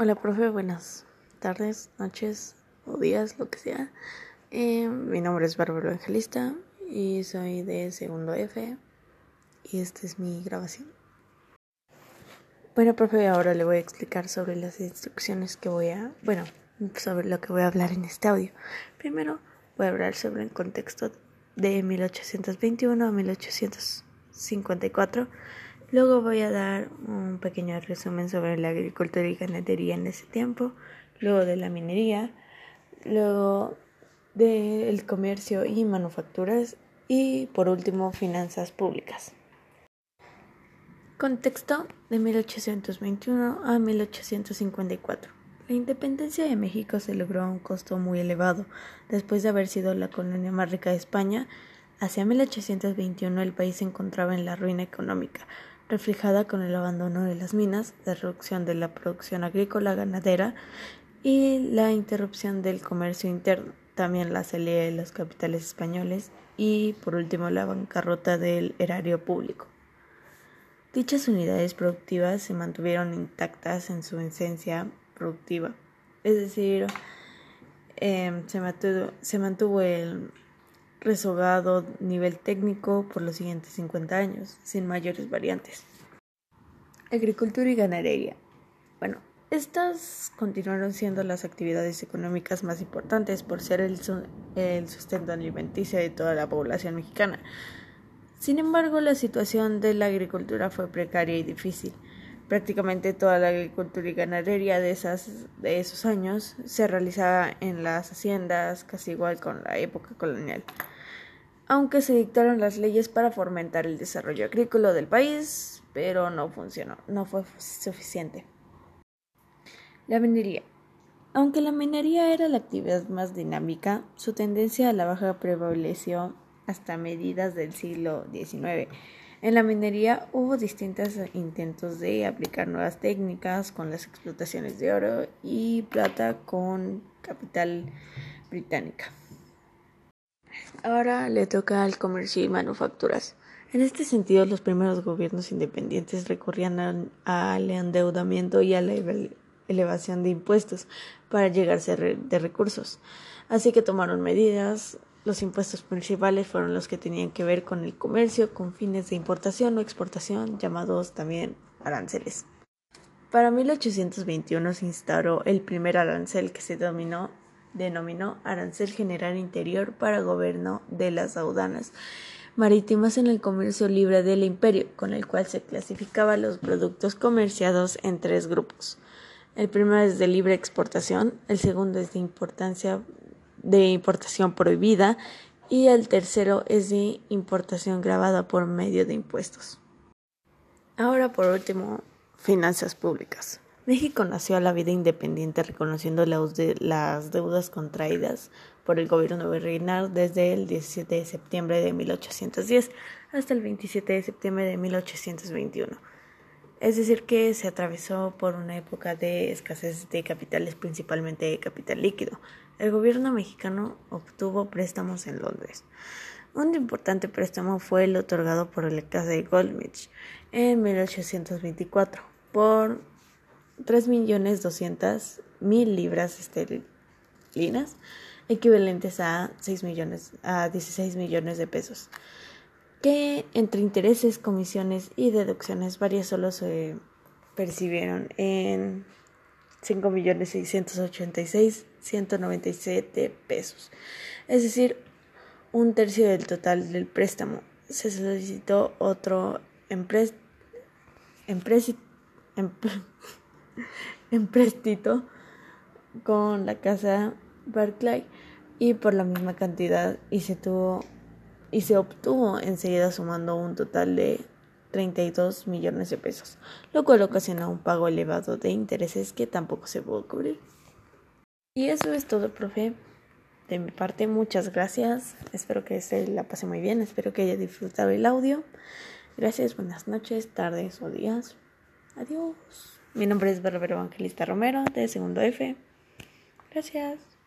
Hola, profe, buenas tardes, noches o días, lo que sea. Eh, mi nombre es Bárbara Evangelista y soy de segundo F y esta es mi grabación. Bueno, profe, ahora le voy a explicar sobre las instrucciones que voy a, bueno, sobre lo que voy a hablar en este audio. Primero voy a hablar sobre el contexto de 1821 a 1854 Luego voy a dar un pequeño resumen sobre la agricultura y ganadería en ese tiempo, luego de la minería, luego del comercio y manufacturas y por último finanzas públicas. Contexto de 1821 a 1854. La independencia de México se logró a un costo muy elevado. Después de haber sido la colonia más rica de España, hacia 1821 el país se encontraba en la ruina económica, reflejada con el abandono de las minas, la reducción de la producción agrícola ganadera y la interrupción del comercio interno, también la salida de los capitales españoles y, por último, la bancarrota del erario público. Dichas unidades productivas se mantuvieron intactas en su esencia productiva, es decir, em, se, mantuvo, se mantuvo el rezogado nivel técnico por los siguientes 50 años, sin mayores variantes. Agricultura y ganadería. Bueno, estas continuaron siendo las actividades económicas más importantes por ser el, el sustento alimenticio de toda la población mexicana. Sin embargo, la situación de la agricultura fue precaria y difícil. Prácticamente toda la agricultura y ganadería de, esas, de esos años se realizaba en las haciendas, casi igual con la época colonial. Aunque se dictaron las leyes para fomentar el desarrollo agrícola del país, pero no funcionó, no fue suficiente. La minería. Aunque la minería era la actividad más dinámica, su tendencia a la baja prevaleció hasta medidas del siglo XIX en la minería hubo distintos intentos de aplicar nuevas técnicas con las explotaciones de oro y plata con capital británica. Ahora le toca al comercio y manufacturas. En este sentido, los primeros gobiernos independientes recurrían al endeudamiento y a la elevación de impuestos para llegarse de recursos. Así que tomaron medidas los impuestos principales fueron los que tenían que ver con el comercio con fines de importación o exportación, llamados también aranceles. Para 1821 se instauró el primer arancel que se denominó, denominó Arancel General Interior para Gobierno de las Audanas marítimas en el comercio libre del imperio, con el cual se clasificaba los productos comerciados en tres grupos. El primero es de libre exportación, el segundo es de importancia de importación prohibida y el tercero es de importación grabada por medio de impuestos. Ahora, por último, finanzas públicas. México nació a la vida independiente reconociendo las deudas contraídas por el gobierno virreinal desde el 17 de septiembre de 1810 hasta el 27 de septiembre de 1821. Es decir, que se atravesó por una época de escasez de capitales, principalmente de capital líquido, el gobierno mexicano obtuvo préstamos en Londres. Un importante préstamo fue el otorgado por la Casa de Goldmich en 1824 por 3.200.000 libras esterlinas, equivalentes a, 6 millones, a 16 millones de pesos, que entre intereses, comisiones y deducciones varias solo se percibieron en 5.686.197 pesos, es decir, un tercio del total del préstamo. Se solicitó otro empréstito con la casa Barclay y por la misma cantidad y se tuvo y se obtuvo enseguida sumando un total de 32 millones de pesos, lo cual ocasionó un pago elevado de intereses que tampoco se pudo cubrir. Y eso es todo, profe. De mi parte, muchas gracias. Espero que se la pase muy bien. Espero que haya disfrutado el audio. Gracias, buenas noches, tardes o días. Adiós. Mi nombre es Bárbara Evangelista Romero, de segundo F. Gracias.